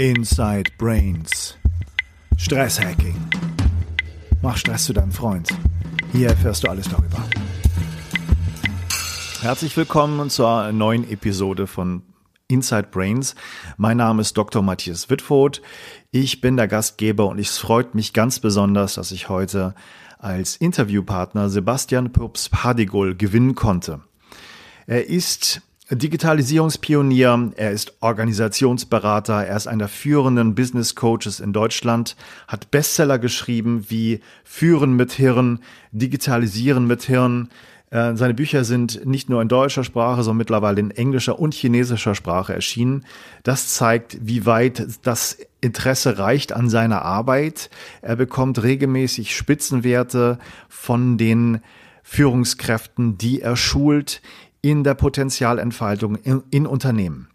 Inside Brains. Stresshacking. Mach Stress zu deinem Freund. Hier erfährst du alles darüber. Herzlich willkommen zur neuen Episode von Inside Brains. Mein Name ist Dr. Matthias Wittfurt. Ich bin der Gastgeber und es freut mich ganz besonders, dass ich heute als Interviewpartner Sebastian Pups Padigol gewinnen konnte. Er ist Digitalisierungspionier, er ist Organisationsberater, er ist einer führenden Business Coaches in Deutschland, hat Bestseller geschrieben wie Führen mit Hirn, Digitalisieren mit Hirn. Äh, seine Bücher sind nicht nur in deutscher Sprache, sondern mittlerweile in englischer und chinesischer Sprache erschienen. Das zeigt, wie weit das Interesse reicht an seiner Arbeit. Er bekommt regelmäßig Spitzenwerte von den Führungskräften, die er schult in der Potenzialentfaltung in, in Unternehmen.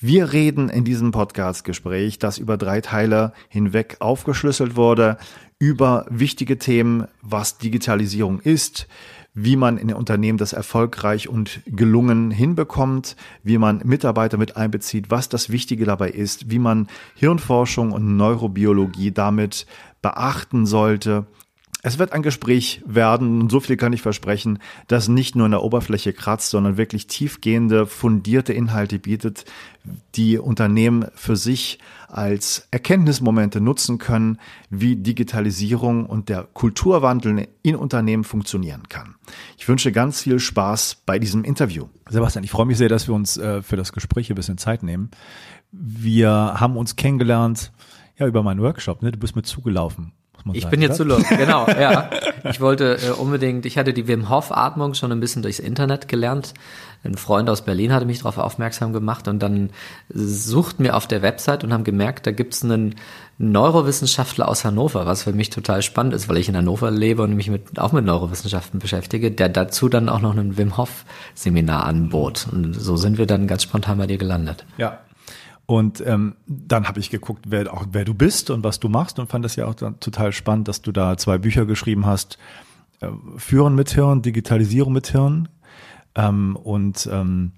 Wir reden in diesem Podcast-Gespräch, das über drei Teile hinweg aufgeschlüsselt wurde, über wichtige Themen, was Digitalisierung ist, wie man in Unternehmen das erfolgreich und gelungen hinbekommt, wie man Mitarbeiter mit einbezieht, was das Wichtige dabei ist, wie man Hirnforschung und Neurobiologie damit beachten sollte es wird ein Gespräch werden, und so viel kann ich versprechen, das nicht nur in der Oberfläche kratzt, sondern wirklich tiefgehende, fundierte Inhalte bietet, die Unternehmen für sich als Erkenntnismomente nutzen können, wie Digitalisierung und der Kulturwandel in Unternehmen funktionieren kann. Ich wünsche ganz viel Spaß bei diesem Interview. Sebastian, ich freue mich sehr, dass wir uns äh, für das Gespräch ein bisschen Zeit nehmen. Wir haben uns kennengelernt ja, über meinen Workshop. Ne? Du bist mir zugelaufen man ich sagen. Bin jetzt zu los, genau, ja. Ich wollte äh, unbedingt, ich hatte die Wim Hof Atmung schon ein bisschen durchs Internet gelernt. Ein Freund aus Berlin hatte mich darauf aufmerksam gemacht und dann suchten wir auf der Website und haben gemerkt, da gibt's einen Neurowissenschaftler aus Hannover, was für mich total spannend ist, weil ich in Hannover lebe und mich mit, auch mit Neurowissenschaften beschäftige, der dazu dann auch noch ein Wim Hof Seminar anbot. Und so sind wir dann ganz spontan bei dir gelandet. Ja, und ähm, dann habe ich geguckt, wer, auch, wer du bist und was du machst und fand das ja auch total spannend, dass du da zwei Bücher geschrieben hast. Äh, Führen mit Hirn, Digitalisierung mit Hirn. Ähm, und ähm,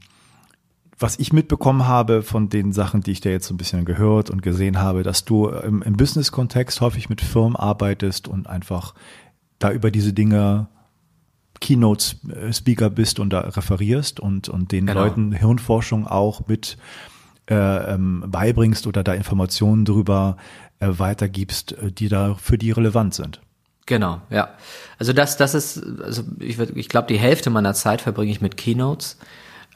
was ich mitbekommen habe von den Sachen, die ich da jetzt so ein bisschen gehört und gesehen habe, dass du im, im Business-Kontext häufig mit Firmen arbeitest und einfach da über diese Dinge Keynote-Speaker bist und da referierst und, und den genau. Leuten Hirnforschung auch mit äh, ähm, beibringst oder da Informationen drüber äh, weitergibst, äh, die da für die relevant sind. Genau, ja. Also das, das ist, also ich, ich glaube, die Hälfte meiner Zeit verbringe ich mit Keynotes.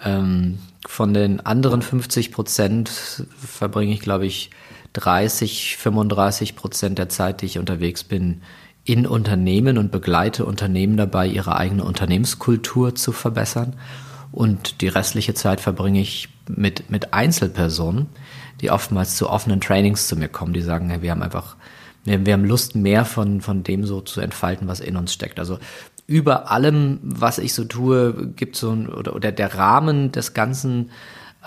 Ähm, von den anderen 50 Prozent verbringe ich, glaube ich, 30, 35 Prozent der Zeit, die ich unterwegs bin, in Unternehmen und begleite Unternehmen dabei, ihre eigene Unternehmenskultur zu verbessern. Und die restliche Zeit verbringe ich mit, mit Einzelpersonen, die oftmals zu offenen Trainings zu mir kommen, die sagen, hey, wir haben einfach, wir, wir haben Lust, mehr von, von dem so zu entfalten, was in uns steckt. Also über allem, was ich so tue, gibt so ein, oder, oder der Rahmen des Ganzen,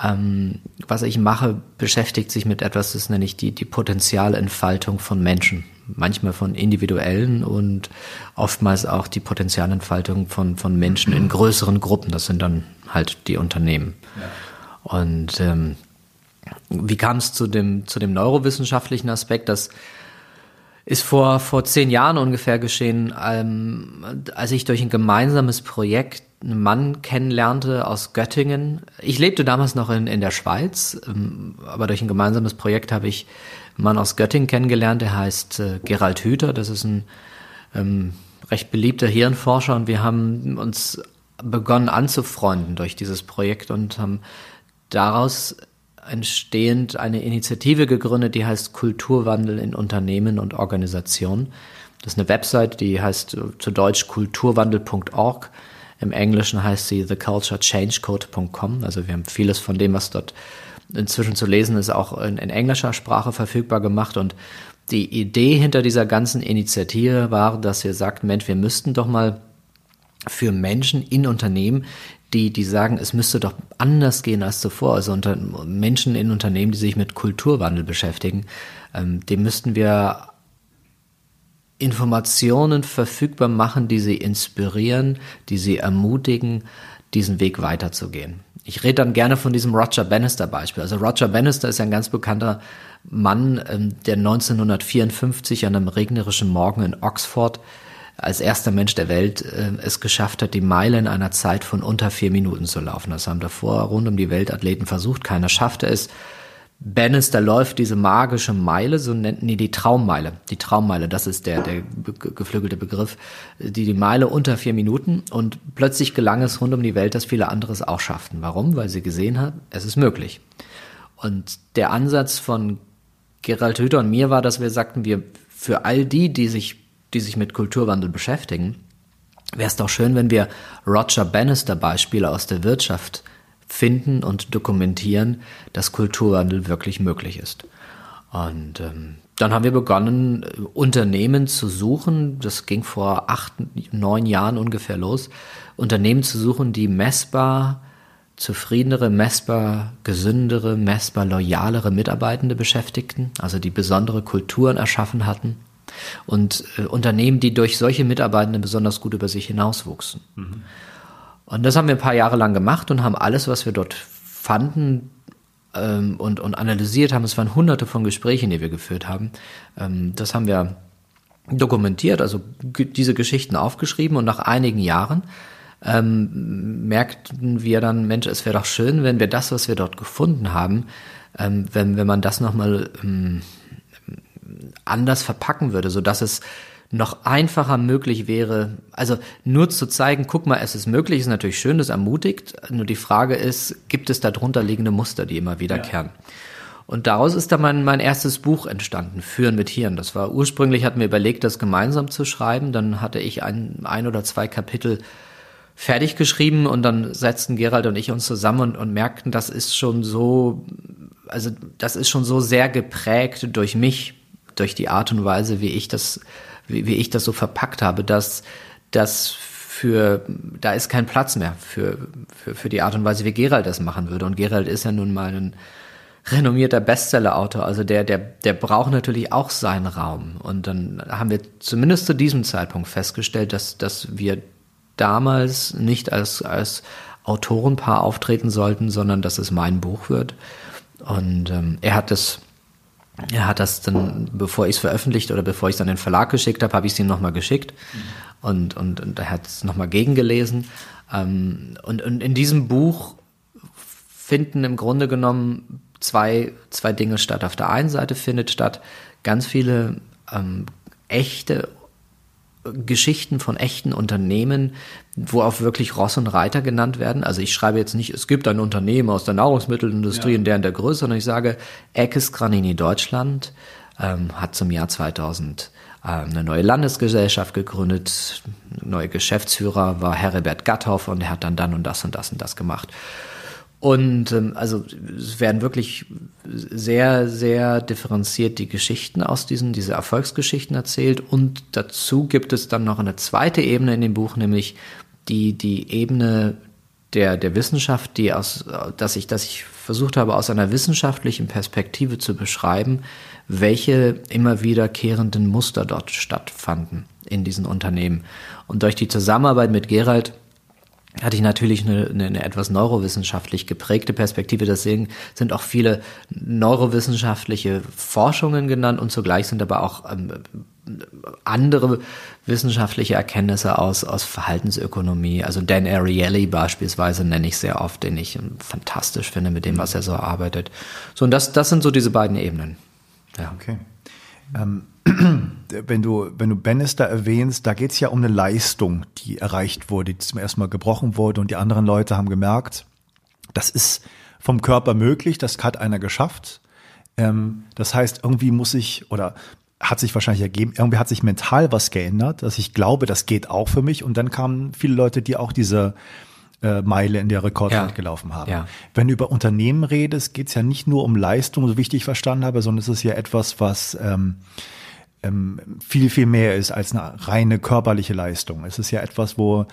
ähm, was ich mache, beschäftigt sich mit etwas, das nenne ich die, die Potenzialentfaltung von Menschen. Manchmal von individuellen und oftmals auch die Potenzialentfaltung von, von Menschen in größeren Gruppen. Das sind dann halt die Unternehmen. Ja. Und ähm, wie kam es zu dem, zu dem neurowissenschaftlichen Aspekt? Das ist vor, vor zehn Jahren ungefähr geschehen, ähm, als ich durch ein gemeinsames Projekt einen Mann kennenlernte aus Göttingen. Ich lebte damals noch in, in der Schweiz, ähm, aber durch ein gemeinsames Projekt habe ich einen Mann aus Göttingen kennengelernt, der heißt äh, Gerald Hüther. Das ist ein ähm, recht beliebter Hirnforscher und wir haben uns begonnen anzufreunden durch dieses Projekt und haben daraus entstehend eine Initiative gegründet, die heißt Kulturwandel in Unternehmen und Organisationen. Das ist eine Website, die heißt äh, zu Deutsch kulturwandel.org. Im Englischen heißt sie theculturechangeCode.com. Also wir haben vieles von dem, was dort inzwischen zu lesen ist, auch in, in englischer Sprache verfügbar gemacht. Und die Idee hinter dieser ganzen Initiative war, dass ihr sagt, Mensch, wir müssten doch mal für Menschen in Unternehmen die, die sagen, es müsste doch anders gehen als zuvor. Also unter Menschen in Unternehmen, die sich mit Kulturwandel beschäftigen, ähm, dem müssten wir Informationen verfügbar machen, die sie inspirieren, die sie ermutigen, diesen Weg weiterzugehen. ich rede dann gerne von diesem Roger Bannister Beispiel. Also Roger Bannister ist ja ein ganz bekannter Mann, ähm, der 1954 an einem regnerischen Morgen in Oxford als erster Mensch der Welt äh, es geschafft hat, die Meile in einer Zeit von unter vier Minuten zu laufen. Das haben davor rund um die Welt Athleten versucht, keiner schaffte es. Bannister läuft diese magische Meile, so nennen die die Traummeile. Die Traummeile, das ist der, der geflügelte Begriff, die die Meile unter vier Minuten und plötzlich gelang es rund um die Welt, dass viele andere es auch schafften. Warum? Weil sie gesehen haben, es ist möglich. Und der Ansatz von Gerald Hüther und mir war, dass wir sagten, wir für all die, die sich, die sich mit Kulturwandel beschäftigen, wäre es doch schön, wenn wir Roger Bannister Beispiele aus der Wirtschaft finden und dokumentieren, dass Kulturwandel wirklich möglich ist. Und ähm, dann haben wir begonnen, Unternehmen zu suchen. Das ging vor acht, neun Jahren ungefähr los. Unternehmen zu suchen, die messbar zufriedenere, messbar gesündere, messbar loyalere Mitarbeitende beschäftigten, also die besondere Kulturen erschaffen hatten. Und äh, Unternehmen, die durch solche Mitarbeitende besonders gut über sich hinauswuchsen. Mhm. Und das haben wir ein paar Jahre lang gemacht und haben alles, was wir dort fanden ähm, und, und analysiert haben, es waren hunderte von Gesprächen, die wir geführt haben, ähm, das haben wir dokumentiert, also diese Geschichten aufgeschrieben und nach einigen Jahren ähm, merkten wir dann, Mensch, es wäre doch schön, wenn wir das, was wir dort gefunden haben, ähm, wenn, wenn man das nochmal ähm, anders verpacken würde, so dass es noch einfacher möglich wäre, also nur zu zeigen, guck mal, es ist möglich, ist natürlich schön, das ermutigt, nur die Frage ist, gibt es darunter liegende Muster, die immer wiederkehren? Ja. Und daraus ist dann mein, mein erstes Buch entstanden, Führen mit Hirn. Das war ursprünglich, hatten wir überlegt, das gemeinsam zu schreiben. Dann hatte ich ein, ein oder zwei Kapitel fertig geschrieben und dann setzten Gerald und ich uns zusammen und, und merkten, das ist schon so, also das ist schon so sehr geprägt durch mich, durch die Art und Weise, wie ich das wie, wie ich das so verpackt habe, dass das für, da ist kein Platz mehr für, für, für die Art und Weise, wie Gerald das machen würde. Und Gerald ist ja nun mal ein renommierter Bestseller-Autor, also der, der, der braucht natürlich auch seinen Raum. Und dann haben wir zumindest zu diesem Zeitpunkt festgestellt, dass, dass wir damals nicht als, als Autorenpaar auftreten sollten, sondern dass es mein Buch wird. Und ähm, er hat das er hat das dann, bevor ich es veröffentlicht oder bevor ich es an den Verlag geschickt habe, habe ich es ihm nochmal geschickt mhm. und, und, und er hat es nochmal gegengelesen. Ähm, und, und in diesem Buch finden im Grunde genommen zwei, zwei Dinge statt. Auf der einen Seite findet statt ganz viele ähm, echte Geschichten von echten Unternehmen, wo auch wirklich Ross und Reiter genannt werden. Also ich schreibe jetzt nicht, es gibt ein Unternehmen aus der Nahrungsmittelindustrie ja. in der in der Größe, sondern ich sage, Eckes Granini Deutschland ähm, hat zum Jahr 2000 ähm, eine neue Landesgesellschaft gegründet, neue Geschäftsführer war Herbert Gatthoff und er hat dann dann und das und das und das gemacht. Und ähm, also es werden wirklich sehr, sehr differenziert die Geschichten aus diesen, diese Erfolgsgeschichten erzählt. Und dazu gibt es dann noch eine zweite Ebene in dem Buch, nämlich die, die Ebene der, der Wissenschaft, die aus, dass ich, dass ich versucht habe, aus einer wissenschaftlichen Perspektive zu beschreiben, welche immer wiederkehrenden Muster dort stattfanden in diesen Unternehmen. Und durch die Zusammenarbeit mit Gerald hatte ich natürlich eine, eine, eine etwas neurowissenschaftlich geprägte Perspektive. Deswegen sind auch viele neurowissenschaftliche Forschungen genannt und zugleich sind aber auch ähm, andere wissenschaftliche Erkenntnisse aus, aus Verhaltensökonomie. Also Dan Ariely beispielsweise nenne ich sehr oft, den ich fantastisch finde mit dem, was er so arbeitet. So, und das, das sind so diese beiden Ebenen. Ja. Okay. Ähm, wenn du, wenn du Bannister erwähnst, da geht es ja um eine Leistung, die erreicht wurde, die zum ersten Mal gebrochen wurde und die anderen Leute haben gemerkt, das ist vom Körper möglich, das hat einer geschafft. Ähm, das heißt, irgendwie muss ich oder hat sich wahrscheinlich ergeben, irgendwie hat sich mental was geändert, dass ich glaube, das geht auch für mich. Und dann kamen viele Leute, die auch diese äh, Meile in der Rekordzeit ja. gelaufen haben. Ja. Wenn du über Unternehmen redest, geht es ja nicht nur um Leistung, so wie ich dich verstanden habe, sondern es ist ja etwas, was ähm, ähm, viel, viel mehr ist als eine reine körperliche Leistung. Es ist ja etwas, wo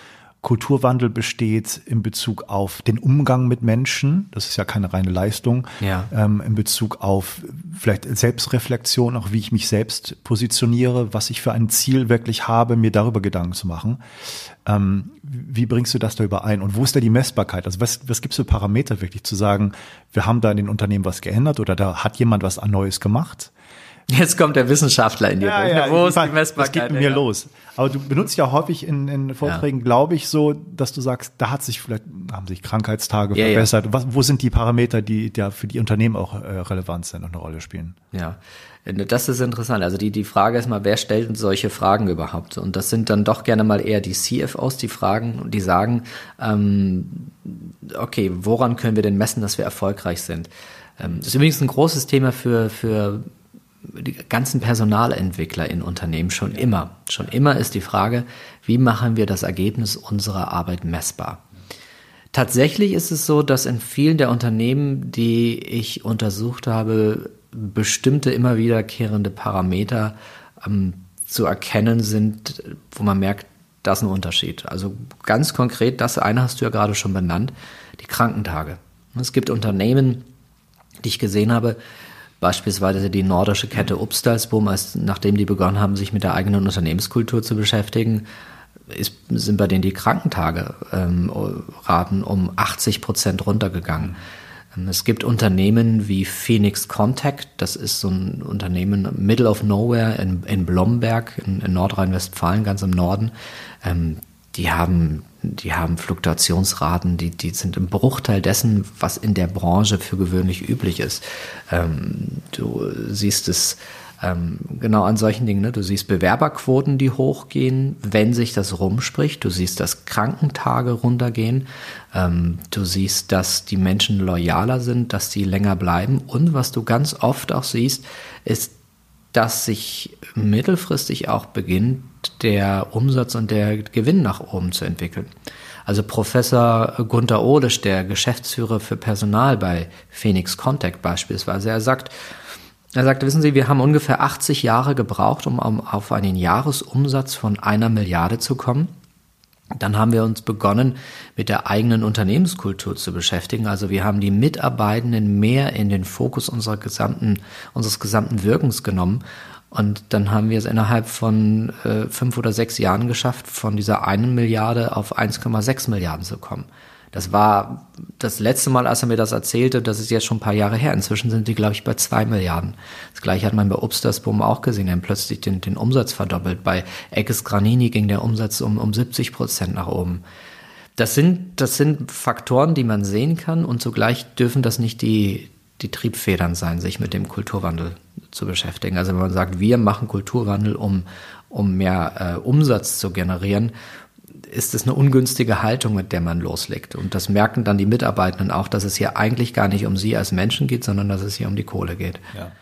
Kulturwandel besteht in Bezug auf den Umgang mit Menschen. Das ist ja keine reine Leistung. Ja. Ähm, in Bezug auf vielleicht Selbstreflexion, auch wie ich mich selbst positioniere, was ich für ein Ziel wirklich habe, mir darüber Gedanken zu machen. Ähm, wie bringst du das da überein? Und wo ist da die Messbarkeit? Also was, was gibt es für Parameter wirklich zu sagen, wir haben da in den Unternehmen was geändert oder da hat jemand was Neues gemacht? Jetzt kommt der Wissenschaftler in dir. Ja, ja, Wo ist die Messbarkeit? Was geht mir ja. los? Aber du benutzt ja häufig in, in Vorträgen, ja. glaube ich, so, dass du sagst, da hat sich vielleicht, haben sich Krankheitstage ja, verbessert. Was, wo sind die Parameter, die ja für die Unternehmen auch äh, relevant sind und eine Rolle spielen? Ja, das ist interessant. Also die, die Frage ist mal, wer stellt solche Fragen überhaupt? Und das sind dann doch gerne mal eher die CFOs, die fragen und die sagen, ähm, okay, woran können wir denn messen, dass wir erfolgreich sind? Ähm, das ist übrigens ein großes Thema für, für die ganzen Personalentwickler in Unternehmen schon immer. Schon immer ist die Frage, wie machen wir das Ergebnis unserer Arbeit messbar? Tatsächlich ist es so, dass in vielen der Unternehmen, die ich untersucht habe, bestimmte immer wiederkehrende Parameter ähm, zu erkennen sind, wo man merkt, das ist ein Unterschied. Also ganz konkret, das eine hast du ja gerade schon benannt, die Krankentage. Es gibt Unternehmen, die ich gesehen habe, Beispielsweise die nordische Kette Upstalsboom, als, nachdem die begonnen haben, sich mit der eigenen Unternehmenskultur zu beschäftigen, ist, sind bei denen die Krankentage ähm, um 80 Prozent runtergegangen. Ähm, es gibt Unternehmen wie Phoenix Contact, das ist so ein Unternehmen Middle of Nowhere in, in Blomberg in, in Nordrhein-Westfalen, ganz im Norden. Ähm, die haben, die haben Fluktuationsraten, die, die sind im Bruchteil dessen, was in der Branche für gewöhnlich üblich ist. Ähm, du siehst es ähm, genau an solchen Dingen. Ne? Du siehst Bewerberquoten, die hochgehen, wenn sich das rumspricht. Du siehst, dass Krankentage runtergehen. Ähm, du siehst, dass die Menschen loyaler sind, dass die länger bleiben. Und was du ganz oft auch siehst, ist, dass sich mittelfristig auch beginnt, der Umsatz und der Gewinn nach oben zu entwickeln. Also Professor Gunther Ohlisch, der Geschäftsführer für Personal bei Phoenix Contact beispielsweise, er sagt, er sagt, wissen Sie, wir haben ungefähr 80 Jahre gebraucht, um auf einen Jahresumsatz von einer Milliarde zu kommen. Dann haben wir uns begonnen, mit der eigenen Unternehmenskultur zu beschäftigen. Also wir haben die Mitarbeitenden mehr in den Fokus unserer gesamten, unseres gesamten Wirkens genommen. Und dann haben wir es innerhalb von äh, fünf oder sechs Jahren geschafft, von dieser einen Milliarde auf 1,6 Milliarden zu kommen. Das war das letzte Mal, als er mir das erzählte, das ist jetzt schon ein paar Jahre her. Inzwischen sind die, glaube ich, bei zwei Milliarden. Das gleiche hat man bei Obstersboom auch gesehen. Die haben plötzlich den, den Umsatz verdoppelt. Bei Eckes Granini ging der Umsatz um, um 70 Prozent nach oben. Das sind, das sind Faktoren, die man sehen kann und zugleich dürfen das nicht die, die Triebfedern sein, sich mit dem Kulturwandel zu beschäftigen. Also wenn man sagt, wir machen Kulturwandel, um, um mehr äh, Umsatz zu generieren, ist es eine ungünstige Haltung, mit der man loslegt. Und das merken dann die Mitarbeitenden auch, dass es hier eigentlich gar nicht um sie als Menschen geht, sondern dass es hier um die Kohle geht. Ja.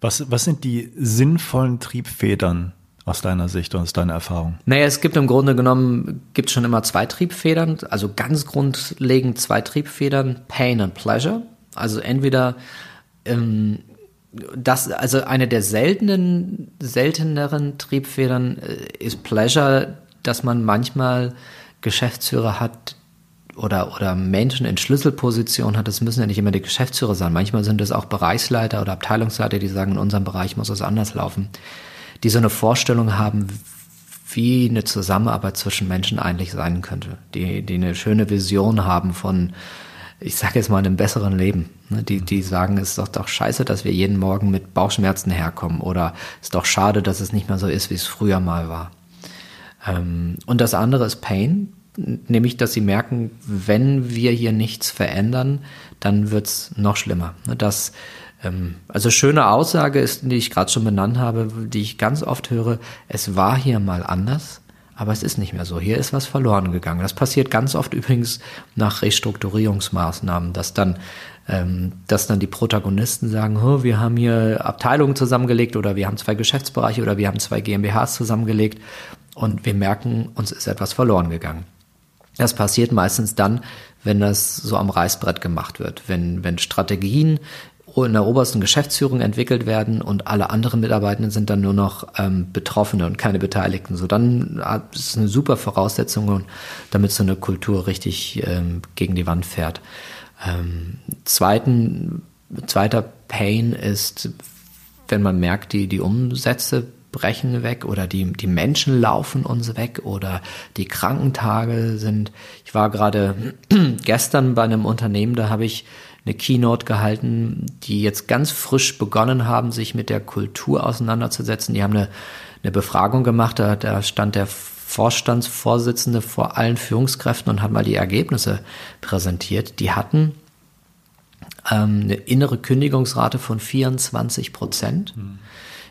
Was, was sind die sinnvollen Triebfedern aus deiner Sicht und aus deiner Erfahrung? Naja, es gibt im Grunde genommen, gibt schon immer zwei Triebfedern, also ganz grundlegend zwei Triebfedern, Pain und Pleasure. Also entweder ähm, das, also eine der seltenen, selteneren Triebfedern äh, ist Pleasure, dass man manchmal Geschäftsführer hat oder, oder Menschen in Schlüsselpositionen hat. Das müssen ja nicht immer die Geschäftsführer sein. Manchmal sind es auch Bereichsleiter oder Abteilungsleiter, die sagen, in unserem Bereich muss es anders laufen. Die so eine Vorstellung haben, wie eine Zusammenarbeit zwischen Menschen eigentlich sein könnte. Die, die eine schöne Vision haben von, ich sage jetzt mal, einem besseren Leben. Ne, die, die sagen, es ist doch, doch scheiße, dass wir jeden Morgen mit Bauchschmerzen herkommen oder es ist doch schade, dass es nicht mehr so ist, wie es früher mal war. Ähm, und das andere ist Pain, nämlich, dass sie merken, wenn wir hier nichts verändern, dann wird's noch schlimmer. Ne, das, ähm, also schöne Aussage ist, die ich gerade schon benannt habe, die ich ganz oft höre, es war hier mal anders, aber es ist nicht mehr so. Hier ist was verloren gegangen. Das passiert ganz oft übrigens nach Restrukturierungsmaßnahmen, dass dann, ähm, dass dann die Protagonisten sagen, oh, wir haben hier Abteilungen zusammengelegt oder wir haben zwei Geschäftsbereiche oder wir haben zwei GmbHs zusammengelegt und wir merken, uns ist etwas verloren gegangen. Das passiert meistens dann, wenn das so am Reißbrett gemacht wird, wenn, wenn Strategien in der obersten Geschäftsführung entwickelt werden und alle anderen Mitarbeitenden sind dann nur noch ähm, Betroffene und keine Beteiligten. So dann ist es eine super Voraussetzung, damit so eine Kultur richtig ähm, gegen die Wand fährt. Ähm, zweiten, zweiter Pain ist, wenn man merkt, die, die Umsätze brechen weg oder die, die Menschen laufen uns weg oder die Krankentage sind. Ich war gerade gestern bei einem Unternehmen, da habe ich eine Keynote gehalten, die jetzt ganz frisch begonnen haben, sich mit der Kultur auseinanderzusetzen. Die haben eine, eine Befragung gemacht, da, da stand der Vorstandsvorsitzende vor allen Führungskräften und hat mal die Ergebnisse präsentiert. Die hatten ähm, eine innere Kündigungsrate von 24 Prozent. Mhm.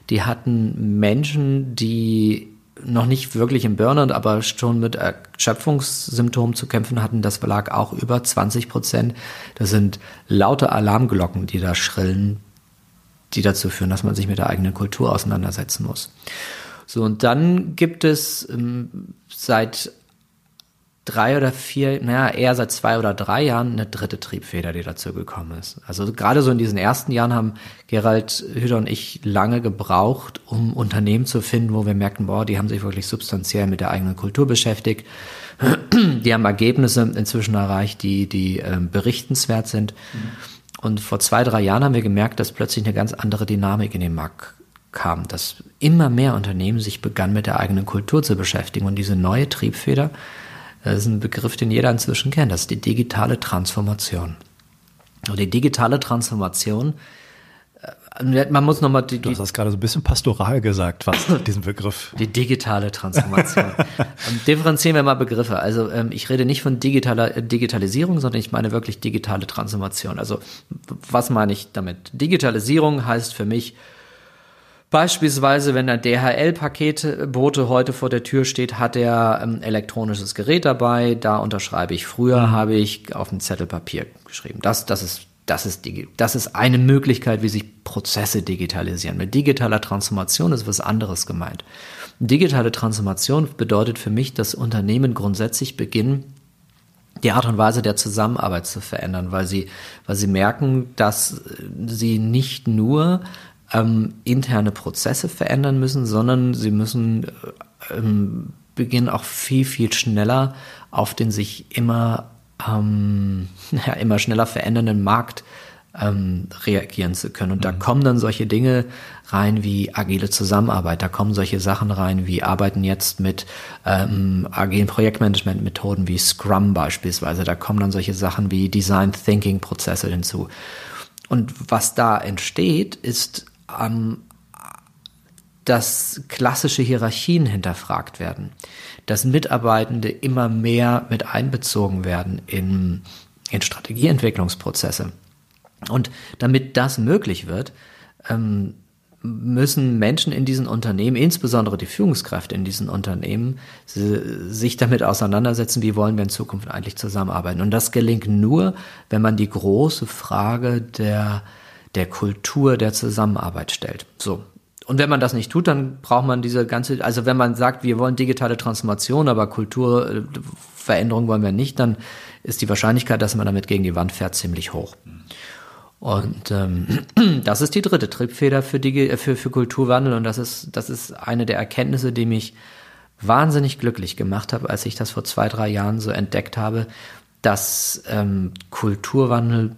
Die hatten Menschen, die noch nicht wirklich im Burnout, aber schon mit Erschöpfungssymptomen zu kämpfen hatten. Das lag auch über 20 Prozent. Das sind laute Alarmglocken, die da schrillen, die dazu führen, dass man sich mit der eigenen Kultur auseinandersetzen muss. So, und dann gibt es ähm, seit drei oder vier, naja, eher seit zwei oder drei Jahren eine dritte Triebfeder, die dazu gekommen ist. Also gerade so in diesen ersten Jahren haben Gerald Hüder und ich lange gebraucht, um Unternehmen zu finden, wo wir merken, boah, die haben sich wirklich substanziell mit der eigenen Kultur beschäftigt. Die haben Ergebnisse inzwischen erreicht, die, die äh, berichtenswert sind. Mhm. Und vor zwei, drei Jahren haben wir gemerkt, dass plötzlich eine ganz andere Dynamik in den Markt kam, dass immer mehr Unternehmen sich begannen mit der eigenen Kultur zu beschäftigen. Und diese neue Triebfeder, das ist ein Begriff, den jeder inzwischen kennt, das ist die digitale Transformation. Und die digitale Transformation, äh, man muss nochmal die, Du hast das gerade so ein bisschen pastoral gesagt, fast, diesen Begriff. Die digitale Transformation. differenzieren wir mal Begriffe. Also ähm, ich rede nicht von digitaler Digitalisierung, sondern ich meine wirklich digitale Transformation. Also was meine ich damit? Digitalisierung heißt für mich, Beispielsweise, wenn der DHL-Paketbote heute vor der Tür steht, hat er ein ähm, elektronisches Gerät dabei. Da unterschreibe ich. Früher mhm. habe ich auf ein Zettel Papier geschrieben. Das, das ist das ist, das ist eine Möglichkeit, wie sich Prozesse digitalisieren. Mit digitaler Transformation ist was anderes gemeint. Digitale Transformation bedeutet für mich, dass Unternehmen grundsätzlich beginnen, die Art und Weise der Zusammenarbeit zu verändern, weil sie, weil sie merken, dass sie nicht nur ähm, interne Prozesse verändern müssen, sondern sie müssen äh, ähm, beginnen auch viel, viel schneller auf den sich immer, ähm, ja, immer schneller verändernden Markt ähm, reagieren zu können. Und mhm. da kommen dann solche Dinge rein wie agile Zusammenarbeit, da kommen solche Sachen rein wie arbeiten jetzt mit ähm, agilen Projektmanagement-Methoden wie Scrum beispielsweise, da kommen dann solche Sachen wie Design Thinking Prozesse hinzu. Und was da entsteht, ist ähm, dass klassische Hierarchien hinterfragt werden, dass Mitarbeitende immer mehr mit einbezogen werden in, in Strategieentwicklungsprozesse. Und damit das möglich wird, ähm, müssen Menschen in diesen Unternehmen, insbesondere die Führungskräfte in diesen Unternehmen, sich damit auseinandersetzen, wie wollen wir in Zukunft eigentlich zusammenarbeiten. Und das gelingt nur, wenn man die große Frage der der Kultur der Zusammenarbeit stellt. So. Und wenn man das nicht tut, dann braucht man diese ganze, also wenn man sagt, wir wollen digitale Transformation, aber Kulturveränderung wollen wir nicht, dann ist die Wahrscheinlichkeit, dass man damit gegen die Wand fährt, ziemlich hoch. Und ähm, das ist die dritte Triebfeder für, die, für, für Kulturwandel und das ist, das ist eine der Erkenntnisse, die mich wahnsinnig glücklich gemacht habe, als ich das vor zwei, drei Jahren so entdeckt habe, dass ähm, Kulturwandel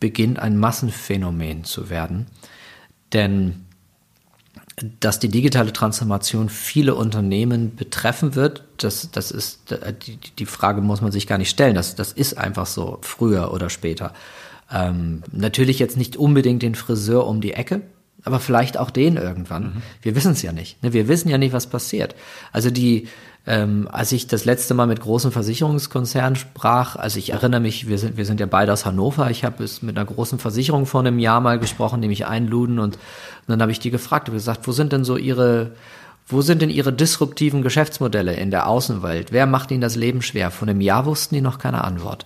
beginnt ein Massenphänomen zu werden. Denn dass die digitale Transformation viele Unternehmen betreffen wird, das, das ist, die, die Frage muss man sich gar nicht stellen. Das, das ist einfach so, früher oder später. Ähm, natürlich jetzt nicht unbedingt den Friseur um die Ecke, aber vielleicht auch den irgendwann. Mhm. Wir wissen es ja nicht. Ne? Wir wissen ja nicht, was passiert. Also die, ähm, als ich das letzte Mal mit großen Versicherungskonzernen sprach, also ich erinnere mich, wir sind, wir sind ja beide aus Hannover, ich habe es mit einer großen Versicherung vor einem Jahr mal gesprochen, die mich einluden und, und dann habe ich die gefragt und gesagt, wo sind denn so ihre, wo sind denn ihre disruptiven Geschäftsmodelle in der Außenwelt? Wer macht ihnen das Leben schwer? Vor einem Jahr wussten die noch keine Antwort.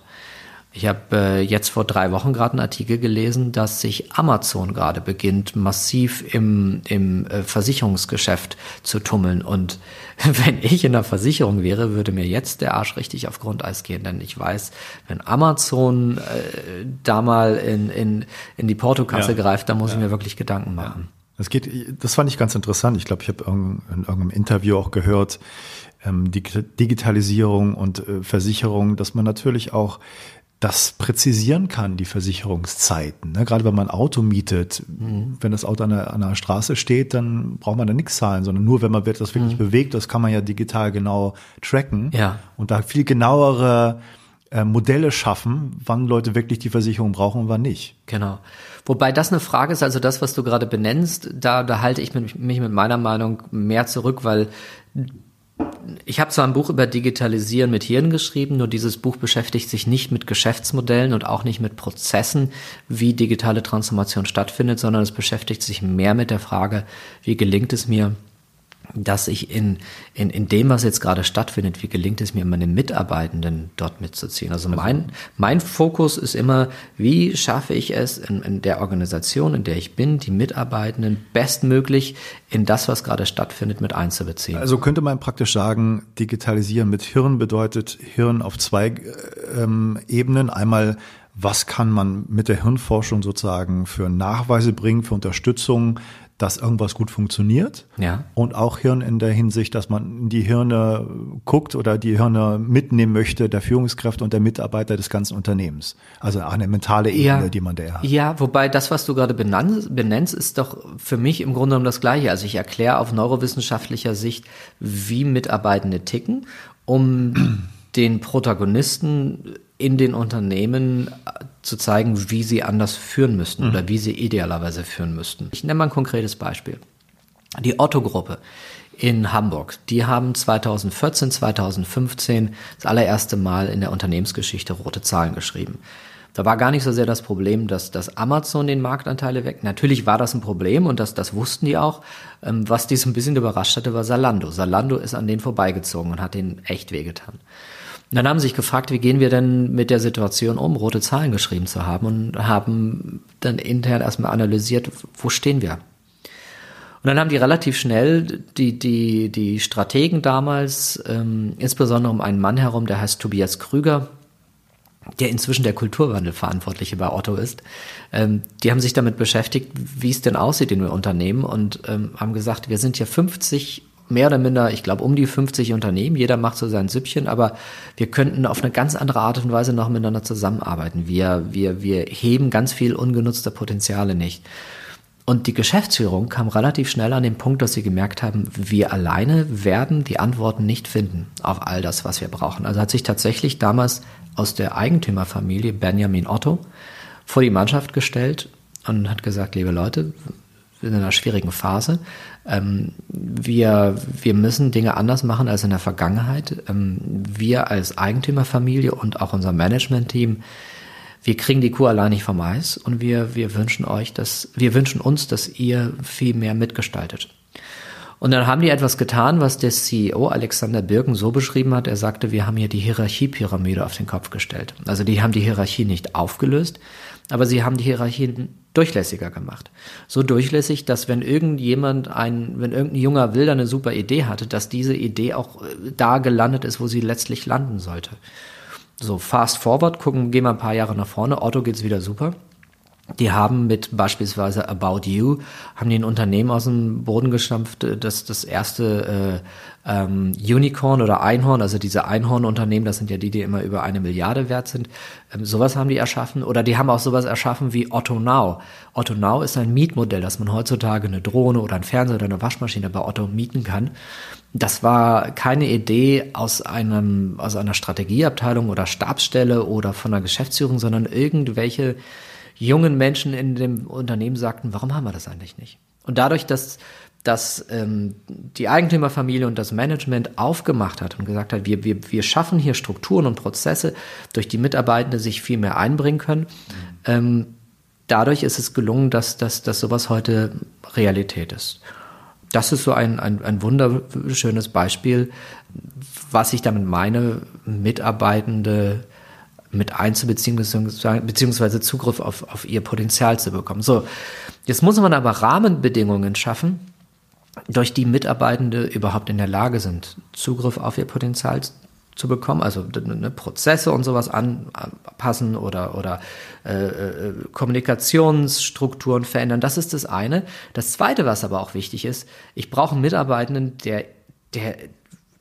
Ich habe äh, jetzt vor drei Wochen gerade einen Artikel gelesen, dass sich Amazon gerade beginnt, massiv im, im äh, Versicherungsgeschäft zu tummeln. Und wenn ich in der Versicherung wäre, würde mir jetzt der Arsch richtig auf Grundeis gehen. Denn ich weiß, wenn Amazon äh, da mal in, in, in die Portokasse ja. greift, dann muss ja. ich mir wirklich Gedanken machen. Ja. Das geht, das fand ich ganz interessant. Ich glaube, ich habe in irgendeinem Interview auch gehört, ähm, die Digitalisierung und äh, Versicherung, dass man natürlich auch das präzisieren kann, die Versicherungszeiten. Ne? Gerade wenn man ein Auto mietet, mhm. wenn das Auto an der, an der Straße steht, dann braucht man da nichts zahlen, sondern nur, wenn man das wirklich mhm. bewegt, das kann man ja digital genau tracken ja. und da viel genauere äh, Modelle schaffen, wann Leute wirklich die Versicherung brauchen und wann nicht. Genau. Wobei das eine Frage ist, also das, was du gerade benennst, da, da halte ich mich mit meiner Meinung mehr zurück, weil ich habe zwar ein Buch über Digitalisieren mit Hirn geschrieben, nur dieses Buch beschäftigt sich nicht mit Geschäftsmodellen und auch nicht mit Prozessen, wie digitale Transformation stattfindet, sondern es beschäftigt sich mehr mit der Frage, wie gelingt es mir, dass ich in, in, in dem, was jetzt gerade stattfindet, wie gelingt es mir, meine Mitarbeitenden dort mitzuziehen. Also mein, mein Fokus ist immer, wie schaffe ich es in, in der Organisation, in der ich bin, die Mitarbeitenden bestmöglich in das, was gerade stattfindet, mit einzubeziehen. Also könnte man praktisch sagen, digitalisieren mit Hirn bedeutet Hirn auf zwei ähm, Ebenen. Einmal was kann man mit der Hirnforschung sozusagen für Nachweise bringen, für Unterstützung dass irgendwas gut funktioniert. Ja. Und auch Hirn in der Hinsicht, dass man in die Hirne guckt oder die Hirne mitnehmen möchte, der Führungskräfte und der Mitarbeiter des ganzen Unternehmens. Also eine mentale Ebene, ja. die man da hat. Ja, wobei das, was du gerade benennst, ist doch für mich im Grunde genommen das Gleiche. Also ich erkläre auf neurowissenschaftlicher Sicht, wie Mitarbeitende ticken, um den Protagonisten in den Unternehmen äh, zu zeigen, wie sie anders führen müssten mhm. oder wie sie idealerweise führen müssten. Ich nenne mal ein konkretes Beispiel. Die Otto-Gruppe in Hamburg, die haben 2014, 2015 das allererste Mal in der Unternehmensgeschichte rote Zahlen geschrieben. Da war gar nicht so sehr das Problem, dass, dass Amazon den Marktanteile weg. Natürlich war das ein Problem und das, das wussten die auch. Ähm, was die so ein bisschen überrascht hatte, war Salando. Salando ist an denen vorbeigezogen und hat denen echt wehgetan. Und dann haben sie sich gefragt, wie gehen wir denn mit der Situation um, rote Zahlen geschrieben zu haben und haben dann intern erstmal analysiert, wo stehen wir? Und dann haben die relativ schnell die, die, die Strategen damals, ähm, insbesondere um einen Mann herum, der heißt Tobias Krüger, der inzwischen der Kulturwandelverantwortliche bei Otto ist, ähm, die haben sich damit beschäftigt, wie es denn aussieht in den Unternehmen und ähm, haben gesagt, wir sind hier 50 mehr oder minder, ich glaube, um die 50 Unternehmen. Jeder macht so sein Süppchen, aber wir könnten auf eine ganz andere Art und Weise noch miteinander zusammenarbeiten. Wir, wir, wir heben ganz viel ungenutzte Potenziale nicht. Und die Geschäftsführung kam relativ schnell an den Punkt, dass sie gemerkt haben, wir alleine werden die Antworten nicht finden auf all das, was wir brauchen. Also hat sich tatsächlich damals aus der Eigentümerfamilie Benjamin Otto vor die Mannschaft gestellt und hat gesagt, liebe Leute, in einer schwierigen Phase. Ähm, wir, wir müssen Dinge anders machen als in der Vergangenheit. Ähm, wir als Eigentümerfamilie und auch unser Management-Team, wir kriegen die Kuh allein nicht vom Eis und wir, wir wünschen euch, dass, wir wünschen uns, dass ihr viel mehr mitgestaltet. Und dann haben die etwas getan, was der CEO Alexander Birken so beschrieben hat. Er sagte, wir haben hier die Hierarchiepyramide auf den Kopf gestellt. Also die haben die Hierarchie nicht aufgelöst, aber sie haben die Hierarchie durchlässiger gemacht. So durchlässig, dass wenn irgendjemand ein, wenn irgendein junger Wilder eine super Idee hatte, dass diese Idee auch äh, da gelandet ist, wo sie letztlich landen sollte. So, fast forward, gucken, gehen wir ein paar Jahre nach vorne, Otto geht's wieder super. Die haben mit beispielsweise About You, haben die ein Unternehmen aus dem Boden gestampft, das das erste äh, ähm, Unicorn oder Einhorn, also diese Einhorn-Unternehmen, das sind ja die, die immer über eine Milliarde wert sind, ähm, sowas haben die erschaffen. Oder die haben auch sowas erschaffen wie Otto Now. Otto Now ist ein Mietmodell, dass man heutzutage eine Drohne oder ein Fernseher oder eine Waschmaschine bei Otto mieten kann. Das war keine Idee aus einem, aus einer Strategieabteilung oder Stabsstelle oder von der Geschäftsführung, sondern irgendwelche jungen Menschen in dem Unternehmen sagten, warum haben wir das eigentlich nicht? Und dadurch, dass, dass ähm, die Eigentümerfamilie und das Management aufgemacht hat und gesagt hat, wir, wir, wir schaffen hier Strukturen und Prozesse, durch die Mitarbeitende sich viel mehr einbringen können, ähm, dadurch ist es gelungen, dass, dass, dass sowas heute Realität ist. Das ist so ein, ein, ein wunderschönes Beispiel, was ich damit meine, Mitarbeitende mit einzubeziehen, beziehungsweise Zugriff auf, auf ihr Potenzial zu bekommen. So, jetzt muss man aber Rahmenbedingungen schaffen, durch die Mitarbeitende überhaupt in der Lage sind, Zugriff auf ihr Potenzial zu bekommen, also ne, Prozesse und sowas anpassen oder, oder äh, äh, Kommunikationsstrukturen verändern. Das ist das eine. Das zweite, was aber auch wichtig ist, ich brauche einen Mitarbeitenden, der, der,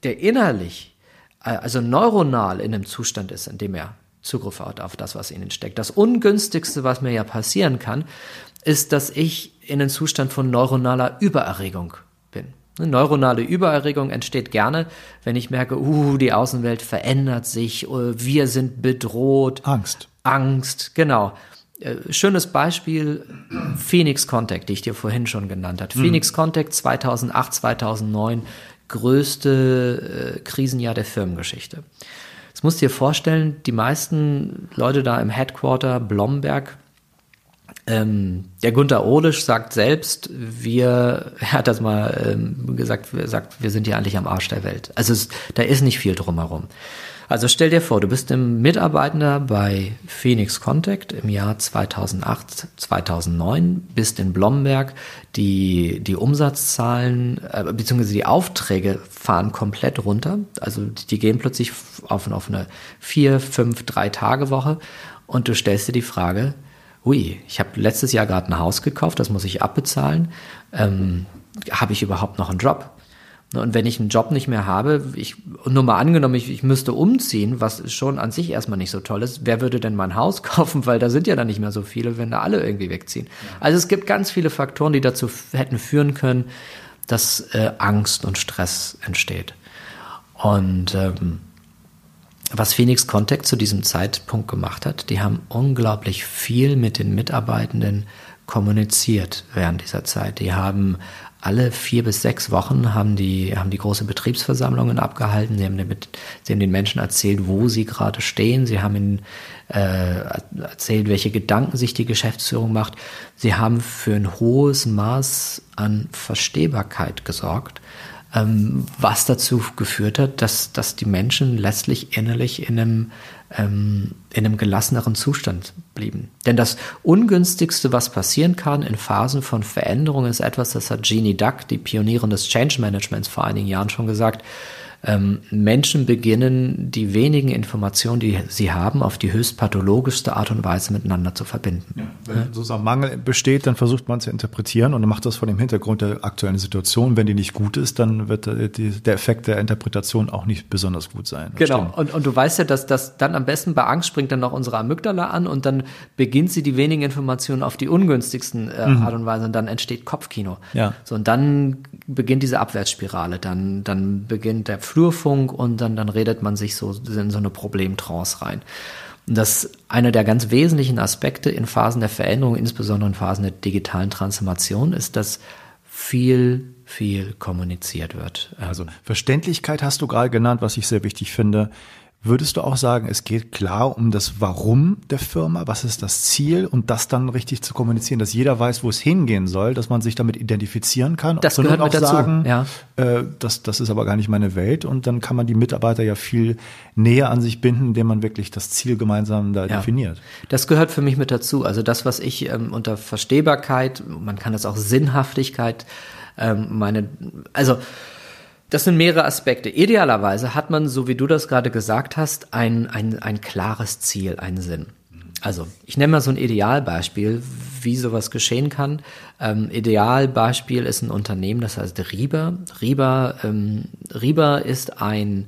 der innerlich, äh, also neuronal in einem Zustand ist, in dem er Zugriff hat auf das, was in ihnen steckt. Das ungünstigste, was mir ja passieren kann, ist, dass ich in einen Zustand von neuronaler Übererregung bin. Eine neuronale Übererregung entsteht gerne, wenn ich merke, uh, die Außenwelt verändert sich, uh, wir sind bedroht. Angst. Angst, genau. Äh, schönes Beispiel, Phoenix Contact, die ich dir vorhin schon genannt habe. Mhm. Phoenix Contact 2008, 2009, größte äh, Krisenjahr der Firmengeschichte. Jetzt musst du dir vorstellen, die meisten Leute da im Headquarter Blomberg, ähm, der Gunther Ohlisch sagt selbst, wir, er hat das mal ähm, gesagt, sagt, wir sind hier eigentlich am Arsch der Welt. Also es, da ist nicht viel drumherum. Also stell dir vor, du bist ein Mitarbeitender bei Phoenix Contact im Jahr 2008, 2009, bist in Blomberg, die, die Umsatzzahlen äh, bzw. die Aufträge fahren komplett runter. Also die gehen plötzlich auf, auf eine vier, fünf, drei Tage Woche und du stellst dir die Frage, ui, ich habe letztes Jahr gerade ein Haus gekauft, das muss ich abbezahlen. Ähm, habe ich überhaupt noch einen Job? Ne, und wenn ich einen Job nicht mehr habe, ich, nur mal angenommen, ich, ich müsste umziehen, was schon an sich erstmal nicht so toll ist, wer würde denn mein Haus kaufen? Weil da sind ja dann nicht mehr so viele, wenn da alle irgendwie wegziehen. Also es gibt ganz viele Faktoren, die dazu hätten führen können, dass äh, Angst und Stress entsteht. Und ähm, was Phoenix Contact zu diesem Zeitpunkt gemacht hat, die haben unglaublich viel mit den Mitarbeitenden kommuniziert während dieser Zeit. Die haben alle vier bis sechs Wochen haben die, haben die große Betriebsversammlungen abgehalten. Sie haben, den, sie haben den Menschen erzählt, wo sie gerade stehen. Sie haben ihnen äh, erzählt, welche Gedanken sich die Geschäftsführung macht. Sie haben für ein hohes Maß an Verstehbarkeit gesorgt, ähm, was dazu geführt hat, dass, dass die Menschen letztlich innerlich in einem ähm, in einem gelasseneren Zustand blieben. Denn das Ungünstigste, was passieren kann in Phasen von Veränderung, ist etwas, das hat Jeannie Duck, die Pionierin des Change Managements, vor einigen Jahren schon gesagt ähm, Menschen beginnen, die wenigen Informationen, die sie haben, auf die höchst pathologischste Art und Weise miteinander zu verbinden. Ja, wenn ja. sozusagen Mangel besteht, dann versucht man zu interpretieren und macht das vor dem Hintergrund der aktuellen Situation. Wenn die nicht gut ist, dann wird die, der Effekt der Interpretation auch nicht besonders gut sein. Genau. Und, und du weißt ja, dass das dann am besten bei Angst springt dann noch unsere Amygdala an und dann beginnt sie die wenigen Informationen auf die ungünstigsten äh, mhm. Art und Weise und dann entsteht Kopfkino. Ja. So, und dann beginnt diese Abwärtsspirale. Dann, dann beginnt der Flurfunk und dann, dann redet man sich so in so eine Problemtrance rein. Und das ist einer der ganz wesentlichen Aspekte in Phasen der Veränderung, insbesondere in Phasen der digitalen Transformation, ist, dass viel, viel kommuniziert wird. Also Verständlichkeit hast du gerade genannt, was ich sehr wichtig finde. Würdest du auch sagen, es geht klar um das Warum der Firma? Was ist das Ziel? Und das dann richtig zu kommunizieren, dass jeder weiß, wo es hingehen soll, dass man sich damit identifizieren kann. Das gehört auch dazu. sagen, ja. äh, das, das ist aber gar nicht meine Welt. Und dann kann man die Mitarbeiter ja viel näher an sich binden, indem man wirklich das Ziel gemeinsam da ja. definiert. Das gehört für mich mit dazu. Also das, was ich ähm, unter Verstehbarkeit, man kann das auch Sinnhaftigkeit, ähm, meine, also das sind mehrere Aspekte. Idealerweise hat man, so wie du das gerade gesagt hast, ein, ein, ein klares Ziel, einen Sinn. Also, ich nenne mal so ein Idealbeispiel, wie sowas geschehen kann. Ähm, Idealbeispiel ist ein Unternehmen, das heißt Rieber. Rieber, ähm, Rieber ist ein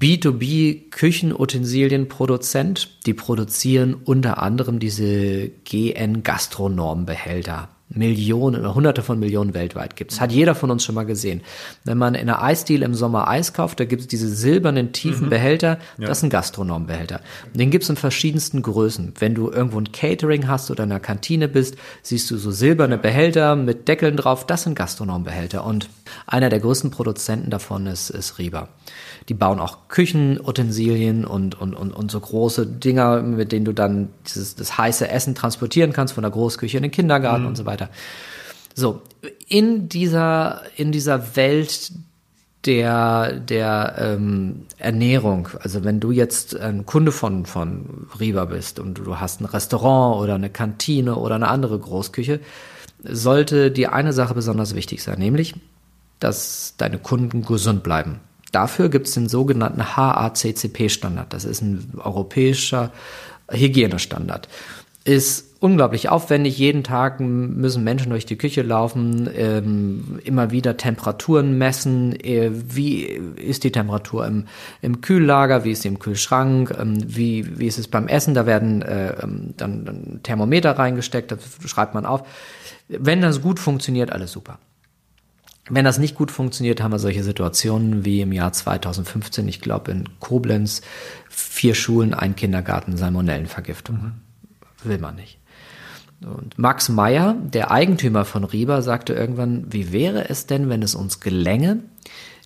B2B Küchenutensilienproduzent. Die produzieren unter anderem diese GN Gastronormbehälter. Millionen oder hunderte von Millionen weltweit gibt. Das hat jeder von uns schon mal gesehen. Wenn man in einer Eisdiele im Sommer Eis kauft, da gibt es diese silbernen, tiefen mhm. Behälter, ja. das sind Gastronombehälter. Den gibt es in verschiedensten Größen. Wenn du irgendwo ein Catering hast oder in einer Kantine bist, siehst du so silberne Behälter mit Deckeln drauf, das sind Gastronombehälter. Und einer der größten Produzenten davon ist, ist Rieber. Die bauen auch Küchenutensilien und, und, und, und so große Dinger, mit denen du dann dieses, das heiße Essen transportieren kannst von der Großküche in den Kindergarten mhm. und so weiter. So, in dieser, in dieser Welt der, der ähm, Ernährung, also wenn du jetzt ein Kunde von, von Riva bist und du hast ein Restaurant oder eine Kantine oder eine andere Großküche, sollte dir eine Sache besonders wichtig sein, nämlich, dass deine Kunden gesund bleiben. Dafür gibt es den sogenannten HACCP-Standard. Das ist ein europäischer Hygienestandard. Ist unglaublich aufwendig. Jeden Tag müssen Menschen durch die Küche laufen, ähm, immer wieder Temperaturen messen. Äh, wie ist die Temperatur im, im Kühllager? Wie ist sie im Kühlschrank? Ähm, wie, wie ist es beim Essen? Da werden äh, ähm, dann, dann Thermometer reingesteckt, das schreibt man auf. Wenn das gut funktioniert, alles super. Wenn das nicht gut funktioniert, haben wir solche Situationen wie im Jahr 2015, ich glaube in Koblenz, vier Schulen, ein Kindergarten, Salmonellenvergiftung. Mhm. Will man nicht. Und Max Meyer, der Eigentümer von Rieber, sagte irgendwann, wie wäre es denn, wenn es uns gelänge,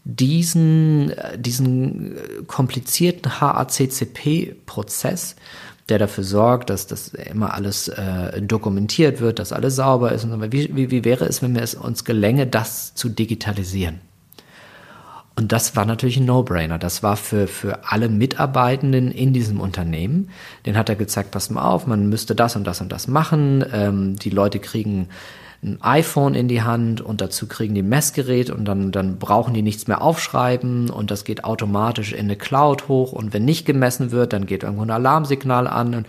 diesen, diesen komplizierten HACCP-Prozess, der dafür sorgt, dass das immer alles äh, dokumentiert wird, dass alles sauber ist und so. Wie, wie, wie wäre es, wenn es uns gelänge, das zu digitalisieren? Und das war natürlich ein No-Brainer. Das war für, für alle Mitarbeitenden in diesem Unternehmen. Den hat er gezeigt, pass mal auf, man müsste das und das und das machen. Ähm, die Leute kriegen ein iPhone in die Hand und dazu kriegen die Messgerät und dann, dann brauchen die nichts mehr aufschreiben und das geht automatisch in eine Cloud hoch und wenn nicht gemessen wird, dann geht irgendwo ein Alarmsignal an. Und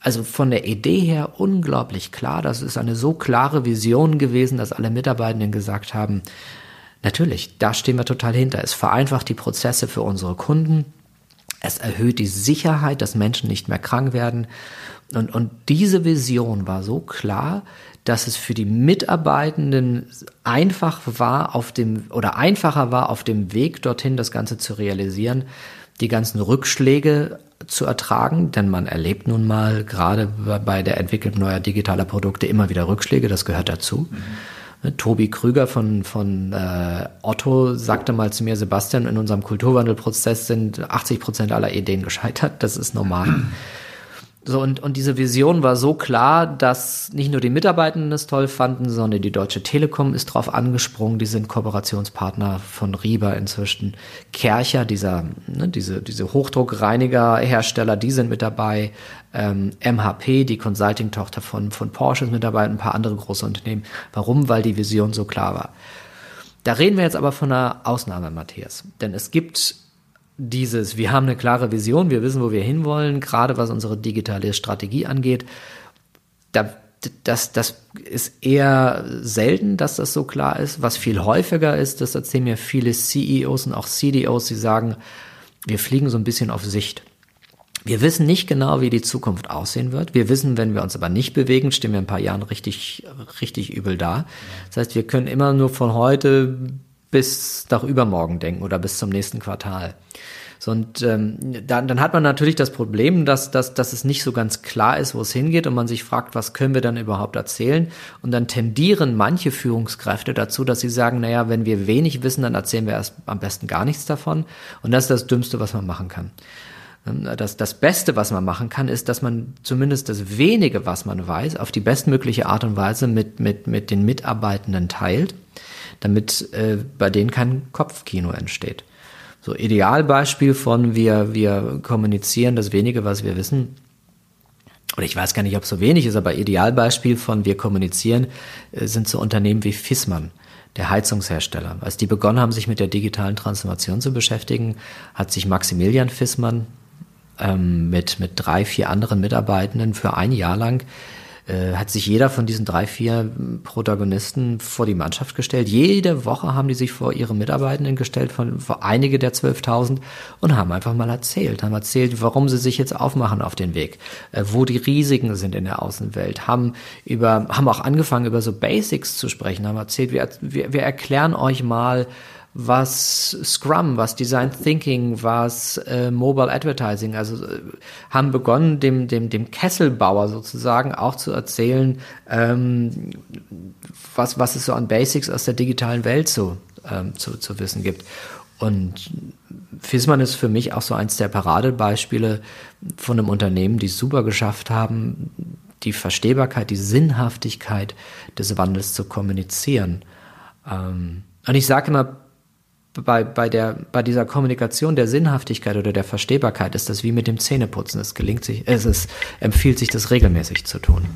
also von der Idee her unglaublich klar. Das ist eine so klare Vision gewesen, dass alle Mitarbeitenden gesagt haben, Natürlich, da stehen wir total hinter. Es vereinfacht die Prozesse für unsere Kunden. Es erhöht die Sicherheit, dass Menschen nicht mehr krank werden. Und, und diese Vision war so klar, dass es für die Mitarbeitenden einfach war auf dem oder einfacher war auf dem Weg dorthin das Ganze zu realisieren, die ganzen Rückschläge zu ertragen, denn man erlebt nun mal gerade bei der Entwicklung neuer digitaler Produkte immer wieder Rückschläge, das gehört dazu. Mhm. Tobi Krüger von, von äh, Otto sagte mal zu mir, Sebastian, in unserem Kulturwandelprozess sind 80 Prozent aller Ideen gescheitert. Das ist normal. So, und, und diese Vision war so klar, dass nicht nur die Mitarbeitenden es toll fanden, sondern die Deutsche Telekom ist drauf angesprungen. Die sind Kooperationspartner von Rieber inzwischen. Kercher, dieser, ne, diese, diese Hochdruckreinigerhersteller, die sind mit dabei. Ähm, MHP, die Consulting-Tochter von, von Porsche ist mit dabei, ein paar andere große Unternehmen. Warum? Weil die Vision so klar war. Da reden wir jetzt aber von einer Ausnahme, Matthias. Denn es gibt dieses, wir haben eine klare Vision, wir wissen, wo wir hinwollen, gerade was unsere digitale Strategie angeht. Da, das, das ist eher selten, dass das so klar ist. Was viel häufiger ist, das erzählen mir viele CEOs und auch CDOs, die sagen, wir fliegen so ein bisschen auf Sicht. Wir wissen nicht genau, wie die Zukunft aussehen wird. Wir wissen, wenn wir uns aber nicht bewegen, stehen wir in ein paar Jahren richtig, richtig übel da. Das heißt, wir können immer nur von heute bis nach übermorgen denken oder bis zum nächsten Quartal. So, und ähm, dann, dann hat man natürlich das Problem, dass, dass, dass es nicht so ganz klar ist, wo es hingeht und man sich fragt, was können wir dann überhaupt erzählen? Und dann tendieren manche Führungskräfte dazu, dass sie sagen, naja, wenn wir wenig wissen, dann erzählen wir erst am besten gar nichts davon. Und das ist das Dümmste, was man machen kann. Ähm, das, das Beste, was man machen kann, ist, dass man zumindest das wenige, was man weiß, auf die bestmögliche Art und Weise mit, mit, mit den Mitarbeitenden teilt damit äh, bei denen kein Kopfkino entsteht. So Idealbeispiel von wir, wir kommunizieren das wenige, was wir wissen. Oder ich weiß gar nicht, ob es so wenig ist, aber Idealbeispiel von wir kommunizieren äh, sind so Unternehmen wie Fissmann der Heizungshersteller. Als die begonnen haben, sich mit der digitalen Transformation zu beschäftigen, hat sich Maximilian Fissmann ähm, mit, mit drei, vier anderen Mitarbeitenden für ein Jahr lang äh, hat sich jeder von diesen drei, vier Protagonisten vor die Mannschaft gestellt. Jede Woche haben die sich vor ihre Mitarbeitenden gestellt, von, vor einige der 12.000 und haben einfach mal erzählt, haben erzählt, warum sie sich jetzt aufmachen auf den Weg, äh, wo die Risiken sind in der Außenwelt, haben über, haben auch angefangen über so Basics zu sprechen, haben erzählt, wir, wir, wir erklären euch mal, was Scrum, was Design Thinking, was äh, Mobile Advertising, also äh, haben begonnen, dem, dem, dem Kesselbauer sozusagen auch zu erzählen, ähm, was, was es so an Basics aus der digitalen Welt so ähm, zu, zu wissen gibt. Und Fisman ist für mich auch so eins der Paradebeispiele von einem Unternehmen, die es super geschafft haben, die Verstehbarkeit, die Sinnhaftigkeit des Wandels zu kommunizieren. Ähm, und ich sage immer, bei, bei, der, bei dieser Kommunikation der Sinnhaftigkeit oder der Verstehbarkeit ist das wie mit dem Zähneputzen. Es gelingt sich, es ist, empfiehlt sich, das regelmäßig zu tun.